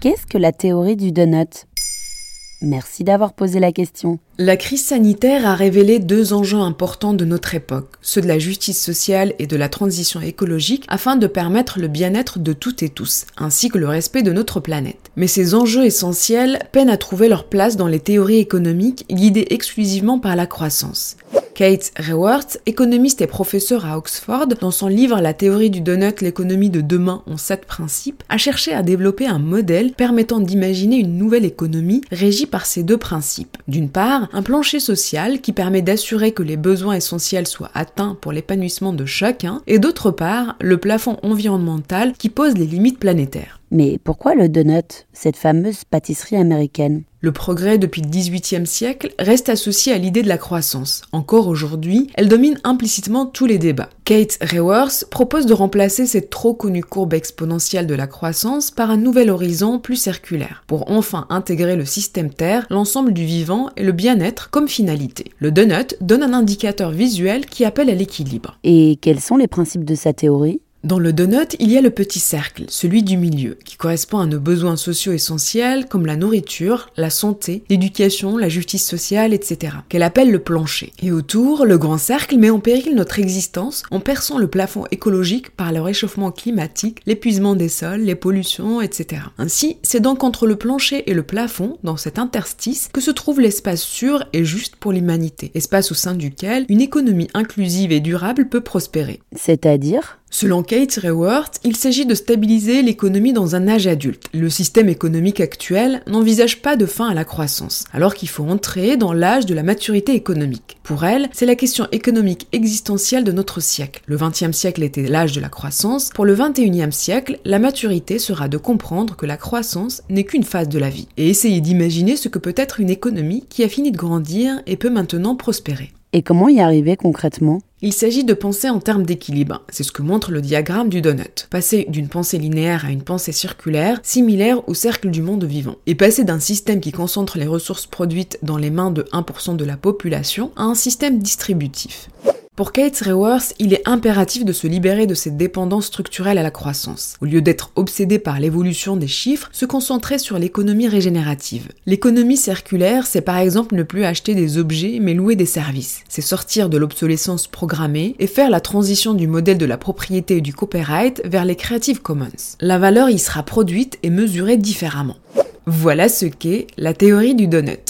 Qu'est-ce que la théorie du donut? Merci d'avoir posé la question. La crise sanitaire a révélé deux enjeux importants de notre époque, ceux de la justice sociale et de la transition écologique, afin de permettre le bien-être de toutes et tous, ainsi que le respect de notre planète. Mais ces enjeux essentiels peinent à trouver leur place dans les théories économiques guidées exclusivement par la croissance. Kate Raworth, économiste et professeur à Oxford, dans son livre La théorie du donut, l'économie de demain en sept principes, a cherché à développer un modèle permettant d'imaginer une nouvelle économie régie par ces deux principes. D'une part, un plancher social qui permet d'assurer que les besoins essentiels soient atteints pour l'épanouissement de chacun, et d'autre part, le plafond environnemental qui pose les limites planétaires. Mais pourquoi le donut, cette fameuse pâtisserie américaine? Le progrès depuis le XVIIIe siècle reste associé à l'idée de la croissance. Encore aujourd'hui, elle domine implicitement tous les débats. Kate Raworth propose de remplacer cette trop connue courbe exponentielle de la croissance par un nouvel horizon plus circulaire, pour enfin intégrer le système Terre, l'ensemble du vivant et le bien-être comme finalité. Le donut donne un indicateur visuel qui appelle à l'équilibre. Et quels sont les principes de sa théorie? Dans le donut, il y a le petit cercle, celui du milieu, qui correspond à nos besoins sociaux essentiels comme la nourriture, la santé, l'éducation, la justice sociale, etc., qu'elle appelle le plancher. Et autour, le grand cercle met en péril notre existence en perçant le plafond écologique par le réchauffement climatique, l'épuisement des sols, les pollutions, etc. Ainsi, c'est donc entre le plancher et le plafond, dans cet interstice, que se trouve l'espace sûr et juste pour l'humanité, espace au sein duquel une économie inclusive et durable peut prospérer. C'est-à-dire? Selon Kate Raworth, il s'agit de stabiliser l'économie dans un âge adulte. Le système économique actuel n'envisage pas de fin à la croissance, alors qu'il faut entrer dans l'âge de la maturité économique. Pour elle, c'est la question économique existentielle de notre siècle. Le XXe siècle était l'âge de la croissance. Pour le XXIe siècle, la maturité sera de comprendre que la croissance n'est qu'une phase de la vie, et essayer d'imaginer ce que peut être une économie qui a fini de grandir et peut maintenant prospérer. Et comment y arriver concrètement? Il s'agit de penser en termes d'équilibre, c'est ce que montre le diagramme du donut. Passer d'une pensée linéaire à une pensée circulaire, similaire au cercle du monde vivant. Et passer d'un système qui concentre les ressources produites dans les mains de 1% de la population à un système distributif. Pour Kate Raworth, il est impératif de se libérer de cette dépendance structurelle à la croissance. Au lieu d'être obsédé par l'évolution des chiffres, se concentrer sur l'économie régénérative. L'économie circulaire, c'est par exemple ne plus acheter des objets mais louer des services. C'est sortir de l'obsolescence programmée et faire la transition du modèle de la propriété et du copyright vers les Creative Commons. La valeur y sera produite et mesurée différemment. Voilà ce qu'est la théorie du donut.